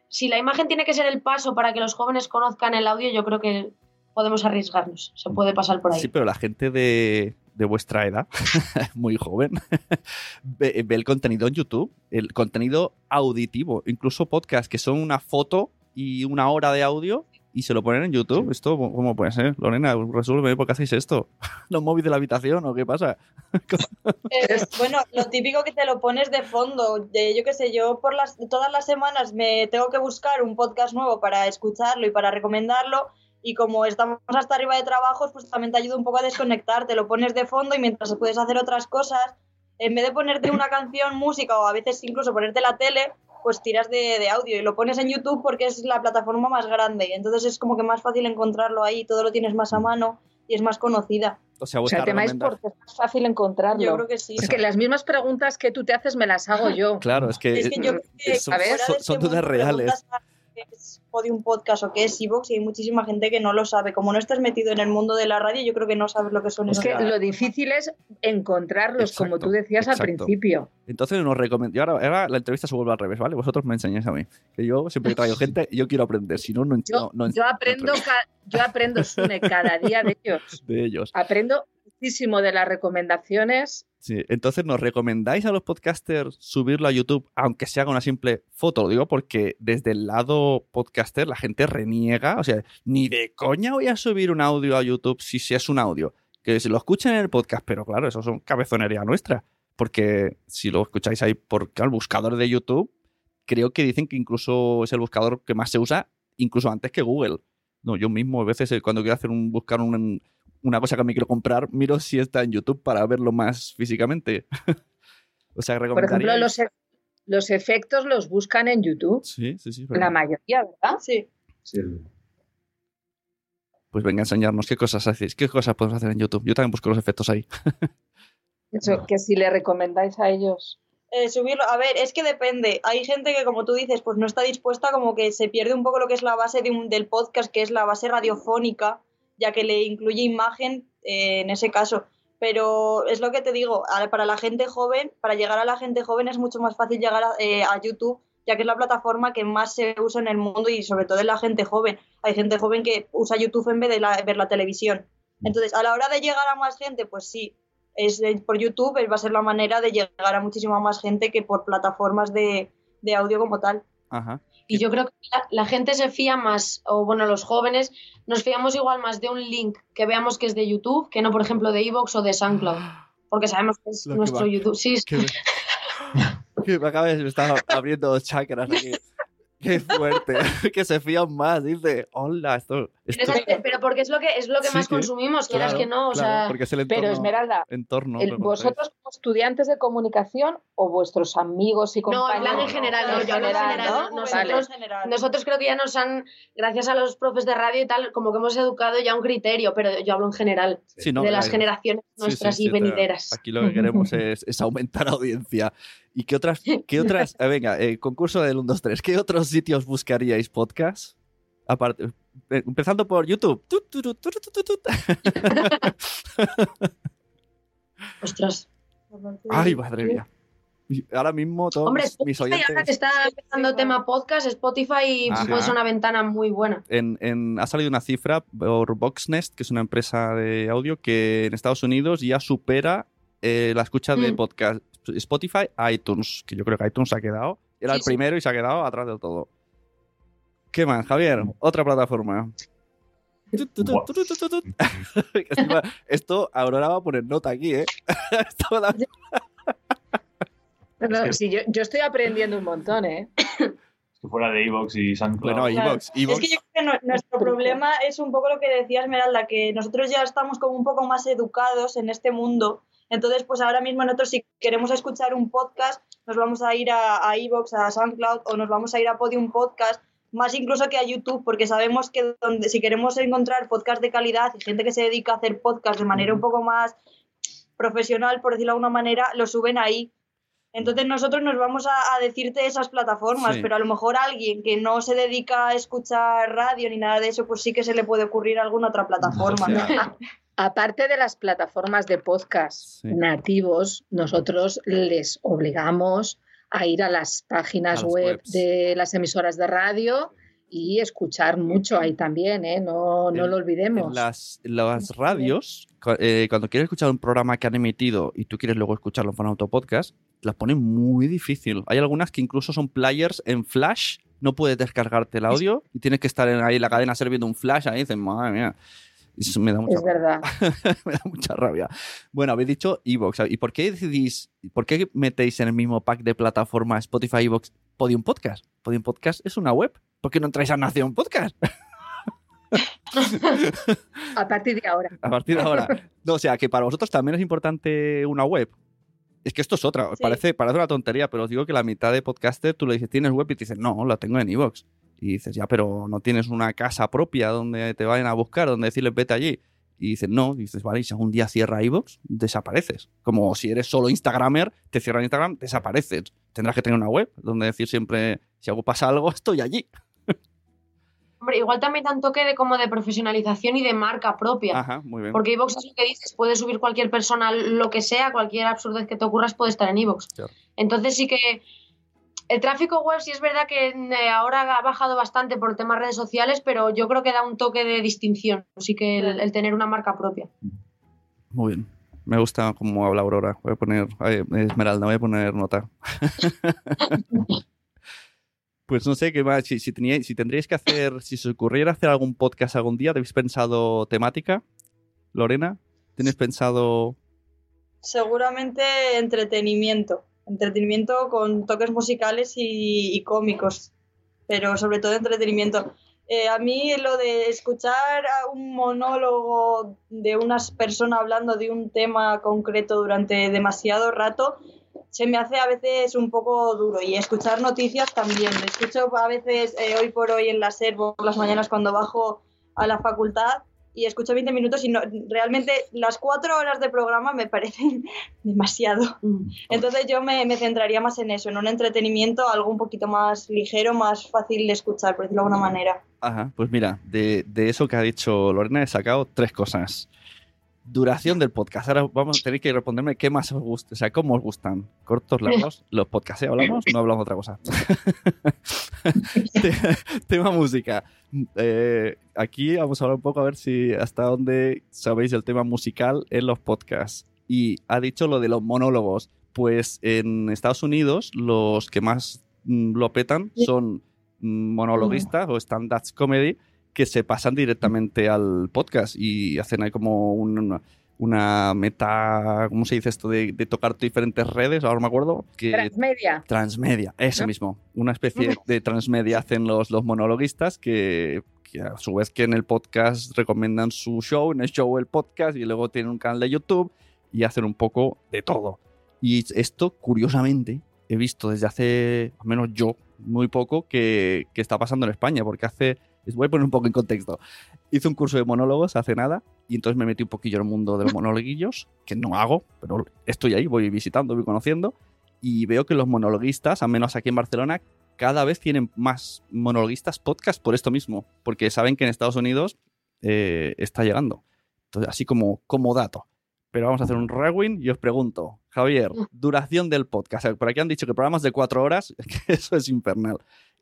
si la imagen tiene que ser el paso para que los jóvenes conozcan el audio, yo creo que podemos arriesgarnos, se puede pasar por ahí. Sí, pero la gente de, vuestra edad, muy joven, ve, el contenido en YouTube, el contenido auditivo, incluso podcast que son una foto y una hora de audio y se lo ponen en YouTube. ¿Esto cómo puede ser? Lorena, resuelve, ¿por qué hacéis esto? ¿Los móviles de la habitación o qué pasa? bueno, lo típico que te lo pones de fondo. yo qué sé, yo por las, todas las semanas me tengo que buscar un podcast nuevo para escucharlo y para recomendarlo. Y como estamos hasta arriba de trabajos, pues también te ayuda un poco a desconectar. Te lo pones de fondo y mientras puedes hacer otras cosas, en vez de ponerte una canción, música o a veces incluso ponerte la tele, pues tiras de, audio y lo pones en YouTube porque es la plataforma más grande. Entonces es como que más fácil encontrarlo ahí, todo lo tienes más a mano y es más conocida. O sea, el tema es porque es más fácil encontrarlo. Yo creo que sí. Es que las mismas preguntas que tú te haces me las hago yo. Claro, es que, son, dudas reales es Podium Podcast o qué es Evox y hay muchísima gente que no lo sabe. Como no estás metido en el mundo de la radio, yo creo que no sabes lo que son. Es que lo difícil es encontrarlos, como tú decías al principio. Entonces nos recomiendo. Ahora, la entrevista se vuelve al revés, ¿vale? Vosotros me enseñáis a mí. Que yo siempre traigo gente y yo quiero aprender. Si no, no, yo, no, yo aprendo, yo aprendo, Sune, cada día de ellos. De ellos. Aprendo muchísimo de las recomendaciones Sí, entonces nos recomendáis a los podcasters subirlo a YouTube, aunque se haga una simple foto, lo digo porque desde el lado podcaster la gente reniega, o sea, ni de coña voy a subir un audio a YouTube si, si es un audio, que se lo escuchen en el podcast, pero claro, eso son cabezonería nuestra, porque si lo escucháis ahí por el buscador de YouTube, creo que dicen que incluso es el buscador que más se usa, incluso antes que Google. No, yo mismo a veces eh, cuando quiero hacer un buscar un, una cosa que me quiero comprar, miro si está en YouTube para verlo más físicamente. o sea, Por ejemplo, los, e-, los, efectos los buscan en YouTube. Sí, sí, sí. La mayoría, ¿verdad? Sí. Pues pues venga a enseñarnos qué cosas hacéis, qué cosas podemos hacer en YouTube. Yo también busco los efectos ahí. Eso, que si le recomendáis a ellos. Eh, subirlo, a ver, es que depende. Hay gente que, como tú dices, pues no está dispuesta, como que se pierde un poco lo que es la base de un, del podcast, que es la base radiofónica, ya que le incluye imagen eh, en ese caso. Pero es lo que te digo, para la gente joven, para llegar a la gente joven es mucho más fácil llegar a, eh, a YouTube ya que es la plataforma que más se usa en el mundo y sobre todo en la gente joven. Hay gente joven que usa YouTube en vez de ver la televisión. Entonces, a la hora de llegar a más gente, pues sí, es por YouTube va a ser la manera de llegar a muchísima más gente que por plataformas de, audio como tal. Y yo creo que la, gente se fía más, o bueno, los jóvenes nos fiamos igual más de un link que veamos que es de YouTube que no, por ejemplo, de Evox o de SoundCloud. Porque sabemos que es nuestro YouTube. Sí, que me acaba de estar abriendo chakras aquí. Qué fuerte, que se fían más, dice, hola, esto... Pero porque es lo que, es lo que más consumimos, quieras que no, o sea... pero Esmeralda, entorno, ¿vosotros como estudiantes de comunicación o vuestros amigos y compañeros? No, hablan en general, no, yo hablo en general, Nosotros, nosotros creo que ya nos han, gracias a los profes de radio y tal, como que hemos educado ya un criterio, pero yo hablo en general, de las generaciones nuestras y venideras. Aquí lo que queremos es, es aumentar audiencia. ¿Y qué otras, qué otras, eh, venga, eh, concurso del 1, 2, 3, ¿qué otros sitios buscaríais podcast? Aparte, eh, empezando por YouTube. Ostras. Ay, madre mía. Ahora mismo todos Hombre, mis oyentes... ahora que está empezando tema podcast, Spotify puede ser una ventana muy buena. En, en, ha salido una cifra por Voxnest, que es una empresa de audio que en Estados Unidos ya supera eh, la escucha de mm. podcast Spotify, iTunes, que yo creo que iTunes ha quedado. Era el primero y se ha quedado atrás de todo. ¿Qué más, Javier? Otra plataforma. Esto Aurora va a poner nota aquí, ¿eh? yo, estoy aprendiendo un montón, ¿eh? Si fuera de Evox y SoundCloud. Bueno, Evox, Es que yo creo que nuestro problema es un poco lo que decía Esmeralda, que nosotros ya estamos como un poco más educados en este mundo entonces, pues ahora mismo nosotros si queremos escuchar un podcast, nos vamos a ir a, a Evox, a SoundCloud o nos vamos a ir a Podium Podcast, más incluso que a YouTube, porque sabemos que donde, si queremos encontrar podcast de calidad y gente que se dedica a hacer podcast de manera un poco más profesional, por decirlo de alguna manera, lo suben ahí. Entonces nosotros nos vamos a, decirte esas plataformas, pero a lo mejor alguien que no se dedica a escuchar radio ni nada de eso, pues sí que se le puede ocurrir alguna otra plataforma. Aparte de las plataformas de podcast nativos, nosotros les obligamos a ir a las páginas web de las emisoras de radio y escuchar mucho ahí también, ¿eh? no, no lo olvidemos. las, las radios, eh, cuando quieres escuchar un programa que han emitido y tú quieres luego escucharlo en formato podcast, las ponen muy difícil. Hay algunas que incluso son players en flash, no puedes descargarte el audio y tienes que estar ahí en la cadena serviendo un flash ahí dices, madre mía me da mucha es verdad. me da mucha rabia. Bueno, habéis dicho Evox. ¿Y por qué decidís, por qué metéis en el mismo pack de plataforma Spotify, Evox, Podium Podcast? Podium Podcast es una web. ¿Por qué no entráis a Nación Podcast? a partir de ahora. A partir de ahora. No, o sea, que para vosotros también es importante una web. Es que esto es otra. Parece, parece una tontería, pero os digo que la mitad de podcaster tú le dices, ¿tienes web? Y te dicen, no, la tengo en Evox. Y dices, ya, pero no tienes una casa propia donde te vayan a buscar, donde decirles vete allí. Y dices, no, y dices, vale, y si algún día cierra iVoox, desapareces. Como si eres solo Instagramer, te cierran Instagram, desapareces. Tendrás que tener una web donde decir siempre, si algo pasa algo, estoy allí. Hombre, igual también da un toque de como de profesionalización y de marca propia. Ajá, muy bien. Porque iVoox es lo que dices, puede subir cualquier persona lo que sea, cualquier absurdez que te ocurras puede estar en iVoox. Entonces sí que el tráfico web sí es verdad que eh, ahora ha bajado bastante por temas redes sociales, pero yo creo que da un toque de distinción, así que el, tener una marca propia. Muy bien. Me gusta cómo habla Aurora. Voy a poner, Esmeralda, voy a poner nota. pues no sé qué más. Si, si, si tendríais que hacer, si se os ocurriera hacer algún podcast algún día, ¿habéis pensado temática? Lorena, ¿tienes pensado? Seguramente entretenimiento entretenimiento con toques musicales y, cómicos, pero sobre todo entretenimiento. Eh, a mí lo de escuchar un monólogo de unas personas hablando de un tema concreto durante demasiado rato se me hace a veces un poco duro y escuchar noticias también. Escucho a veces eh, hoy por hoy en la SER por las mañanas cuando bajo a la facultad y escucho 20 minutos y no, realmente las cuatro horas de programa me parecen demasiado. Mm. Entonces yo me, me, centraría más en eso, en un entretenimiento, algo un poquito más ligero, más fácil de escuchar, por decirlo de alguna manera. Ajá, pues mira, de, de eso que ha dicho Lorena he sacado tres cosas. Duración del podcast. Ahora vamos a tener que responderme qué más os gusta, o sea, cómo os gustan. ¿Cortos, largos? ¿Los podcasts hablamos? No hablamos de otra cosa. Tema música. Eh, aquí vamos a hablar un poco a ver si hasta dónde sabéis el tema musical en los podcasts. Y ha dicho lo de los monólogos. Pues en Estados Unidos los que más mm, lo petan son mm, monologuistas o stand-up comedy que se pasan directamente al podcast y hacen ahí como una, meta, ¿cómo se dice esto? De, tocar diferentes redes, ahora me acuerdo. Que, transmedia. Transmedia, eso mismo. Una especie de transmedia hacen los, los monologuistas que, a su vez que en el podcast recomiendan su show, en el show el podcast y luego tienen un canal de YouTube y hacen un poco de todo. Y esto, curiosamente, he visto desde hace, al menos yo, muy poco, que, que está pasando en España, porque hace voy a poner un poco en contexto. Hice un curso de monólogos hace nada y entonces me metí un poquillo en el mundo de los monologuillos, que no hago, pero estoy ahí, voy visitando, voy conociendo y veo que los monologuistas, al menos aquí en Barcelona, cada vez tienen más monologuistas podcast por esto mismo, porque saben que en Estados Unidos eh, está llegando. Entonces, así como, como dato. Pero vamos a hacer un rewind y os pregunto, Javier, duración del podcast. Por aquí han dicho que programas de cuatro horas, que eso es infernal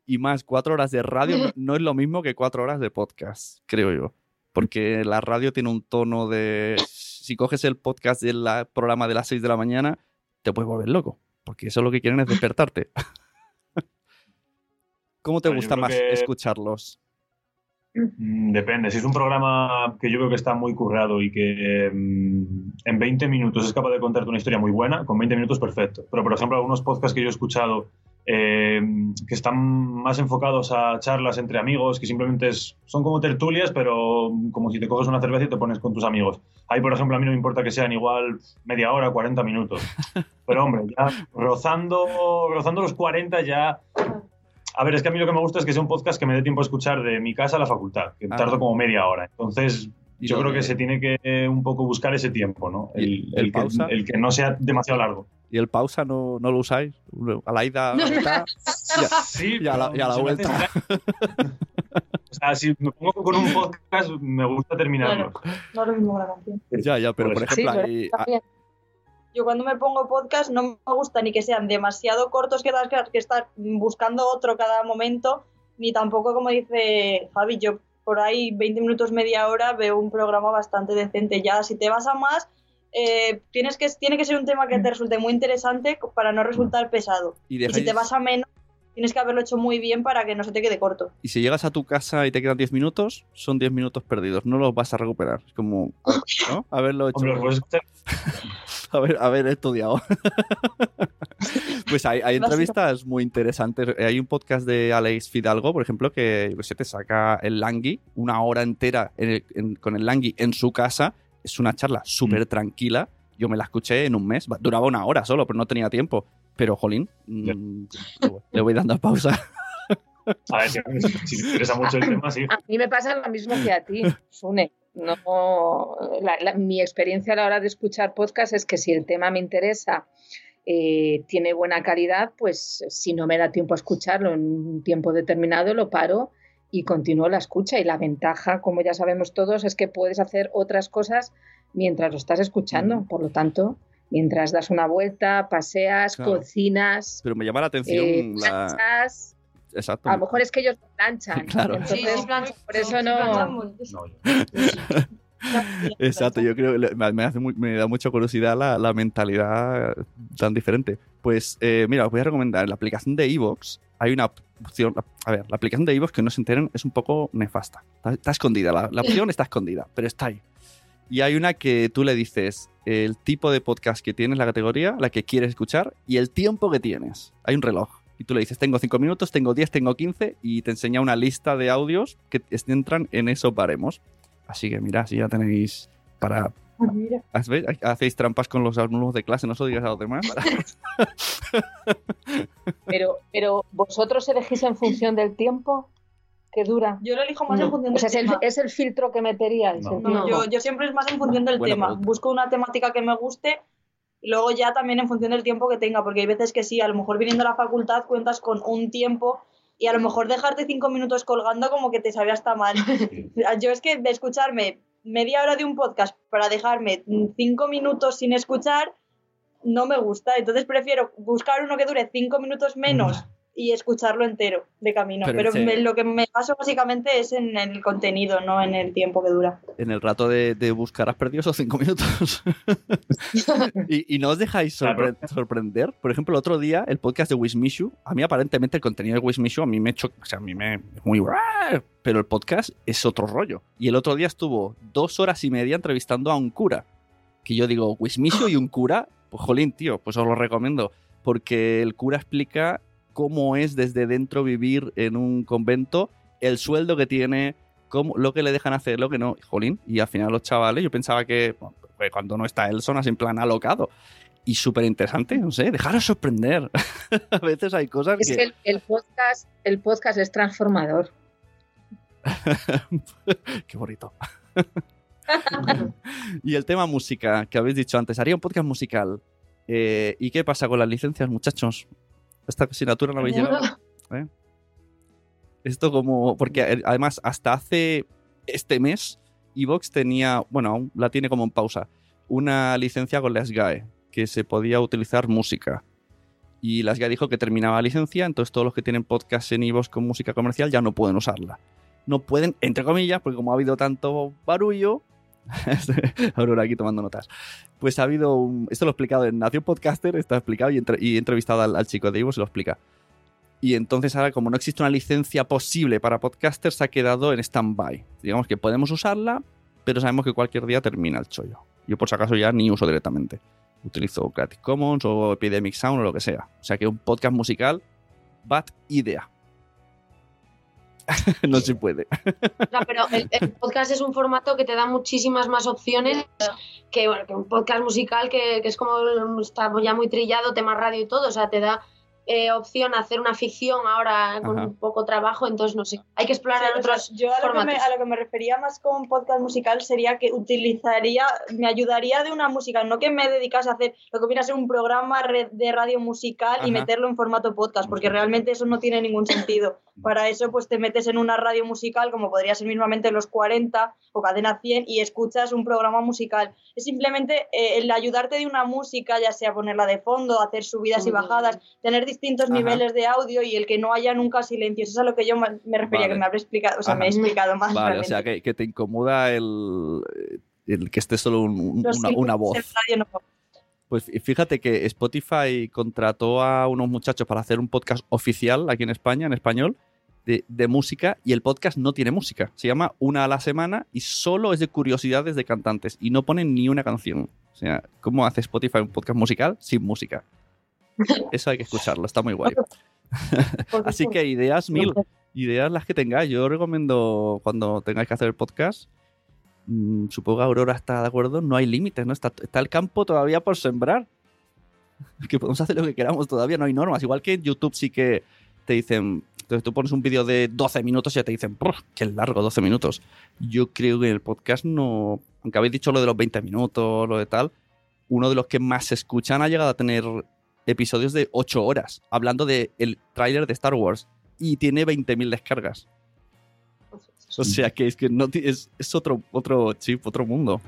y más cuatro horas de radio no, es lo mismo que cuatro horas de podcast, creo yo. Porque la radio tiene un tono de... Si coges el podcast del programa de las 6 de la mañana, te puedes volver loco. Porque eso es lo que quieren es despertarte. ¿Cómo te gusta más escucharlos? Mm, depende. Si es un programa que yo veo que está muy currado y que mm, en 20 minutos es capaz de contarte una historia muy buena, con 20 minutos perfecto. Pero, por ejemplo, algunos podcasts que yo he escuchado eh, que están más enfocados a charlas entre amigos, que simplemente son como tertulias, pero como si te coges una cerveza y te pones con tus amigos. Ahí, por ejemplo, a mí no me importa que sean igual media hora, 40 minutos. Pero, hombre, ya rozando, rozando los 40 ya... A ver, es que a mí lo que me gusta es que sea un podcast que me dé tiempo a escuchar de mi casa a la facultad, que ah. tardo como media hora. Entonces, yo creo que se tiene que un poco buscar ese tiempo, ¿no? El, el, el que no sea demasiado largo y el pausa no, no lo usáis. A la ida, a la mitad, sí, y a la, la vuelta. o sea, si me pongo con un podcast, me gusta terminarlo. no es lo mismo la canción. Ya, ya, pero por ejemplo, yo cuando me pongo podcast no me gusta ni que sean demasiado cortos que das que estar buscando otro cada momento, ni tampoco como dice Javi, yo por ahí 20 minutos, media hora veo un programa bastante decente. Ya si te vas a más, eh, tienes que, tiene que ser un tema que te resulte muy interesante para no resultar pesado. Y, si te vas a menos, tienes que haberlo hecho muy bien para que no se te quede corto. Y si llegas a tu casa y te quedan 10 minutos, son 10 minutos perdidos, no los vas a recuperar. Es como, ¿no? Haberlo hecho. haber, estudiado. pues hay, entrevistas muy interesantes. Hay un podcast de Alex Fidalgo, por ejemplo, que se te saca el Langui, una hora entera con el Langui en su casa es una charla súper mm. tranquila. Yo me la escuché en un mes. Duraba una hora solo, pero no tenía tiempo. Pero, jolín, mm, le voy dando pausa. A ver, si, te interesa mucho el tema, sí. A mí me pasa lo mismo que a ti, Sune. No, mi experiencia a la hora de escuchar podcast es que si el tema me interesa, eh, tiene buena calidad, pues si no me da tiempo a escucharlo en un tiempo determinado, lo paro y continúo la escucha. Y la ventaja, como ya sabemos todos, es que puedes hacer otras cosas mientras lo estás escuchando. Por lo tanto, mientras das una vuelta, paseas, cocinas. Pero me llama la atención eh, Exacto. A lo mejor es que ellos planchan. Claro. Entonces, por eso no. Exacto, yo creo que me, hace me da mucha curiosidad la, mentalidad tan diferente. Pues eh, mira, os voy a recomendar la aplicación de Evox. Hay una opción, a ver, la aplicación de Evox que no se enteren es un poco nefasta. Está, escondida, la, la, opción está escondida, pero está ahí. Y hay una que tú le dices el tipo de podcast que tienes, la categoría, la que quieres escuchar y el tiempo que tienes. Hay un reloj. Y tú le dices, tengo 5 minutos, tengo 10, tengo 15 y te enseña una lista de audios que entran en esos baremos. Así que mira, si ya tenéis para... Ah, Hacéis trampas con los alumnos de clase, no os digas a los demás. pero, pero vosotros elegís en función del tiempo. que dura. Yo lo elijo más en función del o sea, tema. Es el, filtro que meteríais. No, yo, yo, siempre es más en función del tema. Busco una temática que me guste luego ya también en función del tiempo que tenga, porque hay veces que sí, a lo mejor viniendo a la facultad cuentas con un tiempo y a lo mejor dejarte cinco minutos colgando como que te sabe hasta mal. yo es que de escucharme media hora de un podcast para dejarme cinco minutos sin escuchar, no me gusta. Entonces prefiero buscar uno que dure cinco minutos menos y escucharlo entero de camino. Pero, lo que me paso básicamente es en el contenido, no en el tiempo que dura. En el rato de, buscar has perdido esos cinco minutos. y, no os dejáis sorprender. Por ejemplo, el otro día, el podcast de Wismishu, a mí aparentemente el contenido de Wismishu a mí me hecho, o sea, a mí me muy pero el podcast es otro rollo. Y el otro día estuvo dos horas y media entrevistando a un cura. Que yo digo, Wismishu y un cura, pues jolín, tío, pues os lo recomiendo. Porque el cura explica cómo es desde dentro vivir en un convento, el sueldo que tiene, cómo, lo que le dejan hacer, lo que no. Jolín, y al final los chavales, yo pensaba que pues cuando no está él son así en plan alocado. Y súper interesante, no sé, dejaros sorprender. a veces hay cosas es que... el, podcast, el podcast es transformador. Qué bonito. y el tema música que habéis dicho antes, haría un podcast musical. Eh, ¿Y qué pasa con las licencias, muchachos? Esta asignatura no habéis llegado. ¿eh? Esto como. Porque además, hasta hace este mes, Evox tenía. Bueno, la tiene como en pausa. Una licencia con la SGAE, que se podía utilizar música. Y la SGAE dijo que terminaba la licencia, entonces todos los que tienen podcast en Evox con música comercial ya no pueden usarla. No pueden, entre comillas, porque como ha habido tanto barullo, Aurora aquí tomando notas. Pues ha habido un... Esto lo he explicado en Nación Podcaster, está explicado y, he entrevistado al, chico de Ivo, se lo explica. Y entonces ahora, como no existe una licencia posible para podcasters, se ha quedado en stand-by. Digamos que podemos usarla, pero sabemos que cualquier día termina el chollo. Yo por si acaso ya ni uso directamente. Utilizo Creative Commons o Epidemic Sound o lo que sea. O sea que un podcast musical, bad idea. no se puede. pero el, podcast es un formato que te da muchísimas más opciones que, bueno, que un podcast musical que, que es como está ya muy trillado, tema radio y todo. O sea, te da eh, opción a hacer una ficción ahora con un poco trabajo, entonces no sé, hay que explorar otros Yo a lo, que me, a lo, que me, refería más con un podcast musical sería que utilizaría, me ayudaría de una música, no que me dedicase a hacer lo que viene a ser un programa de radio musical y meterlo en formato podcast, porque realmente eso no tiene ningún sentido. Para eso pues te metes en una radio musical, como podría ser mismamente los 40 o Cadena 100, y escuchas un programa musical. Es simplemente eh, el ayudarte de una música, ya sea ponerla de fondo, hacer subidas y bajadas, tener distintos niveles de audio y el que no haya nunca silencio. Eso es a lo que yo me refería, que me habré explicado, o sea, me he explicado más. Vale, o sea, que, te incomoda el, el, que esté solo una, voz. Pues fíjate que Spotify contrató a unos muchachos para hacer un podcast oficial aquí en España, en español, de, de, música, y el podcast no tiene música. Se llama Una a la semana y solo es de curiosidades de cantantes y no ponen ni una canción. O sea, ¿cómo hace Spotify un podcast musical sin música? Eso hay que escucharlo, está muy guay. Así que ideas mil, ideas las que tengáis. Yo recomiendo cuando tengáis que hacer el podcast, mm, supongo que Aurora está de acuerdo, no hay límites, ¿no? Está, está, el campo todavía por sembrar. Que podemos hacer lo que queramos todavía, no hay normas. Igual que en YouTube sí que te dicen, entonces tú pones un vídeo de 12 minutos y ya te dicen, qué largo, 12 minutos. Yo creo que en el podcast no, aunque habéis dicho lo de los 20 minutos, lo de tal, uno de los que más se escuchan ha llegado a tener episodios de 8 horas, hablando del el tráiler de Star Wars, y tiene 20.000 descargas. O sea que es que no es, es otro, otro chip, otro mundo.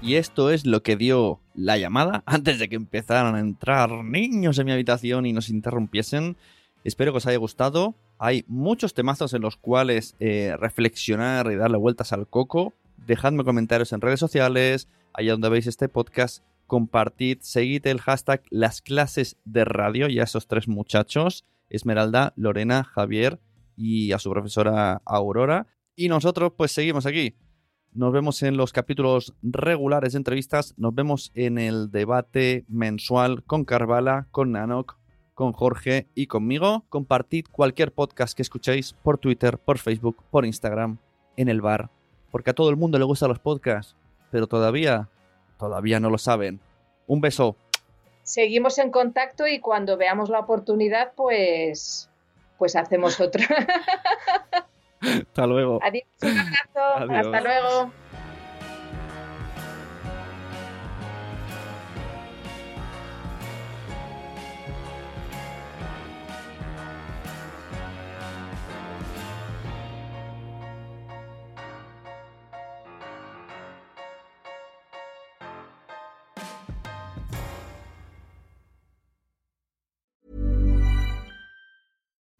Y esto es lo que dio la llamada antes de que empezaran a entrar niños en mi habitación y nos interrumpiesen. Espero que os haya gustado. Hay muchos temazos en los cuales eh, reflexionar y darle vueltas al coco dejadme comentarios en redes sociales, allá donde veis este podcast, compartid, seguid el hashtag las clases de radio y a esos tres muchachos, Esmeralda, Lorena, Javier y a su profesora Aurora. Y nosotros pues seguimos aquí. Nos vemos en los capítulos regulares de entrevistas, nos vemos en el debate mensual con Carvala, con Nanok, con Jorge y conmigo. Compartid cualquier podcast que escuchéis por Twitter, por Facebook, por Instagram, en el bar porque a todo el mundo le gustan los podcasts, pero todavía, todavía no lo saben. Un beso. seguimos en contacto y cuando veamos la oportunidad, pues, pues hacemos otra. Hasta luego. Adiós, un abrazo. Hasta luego.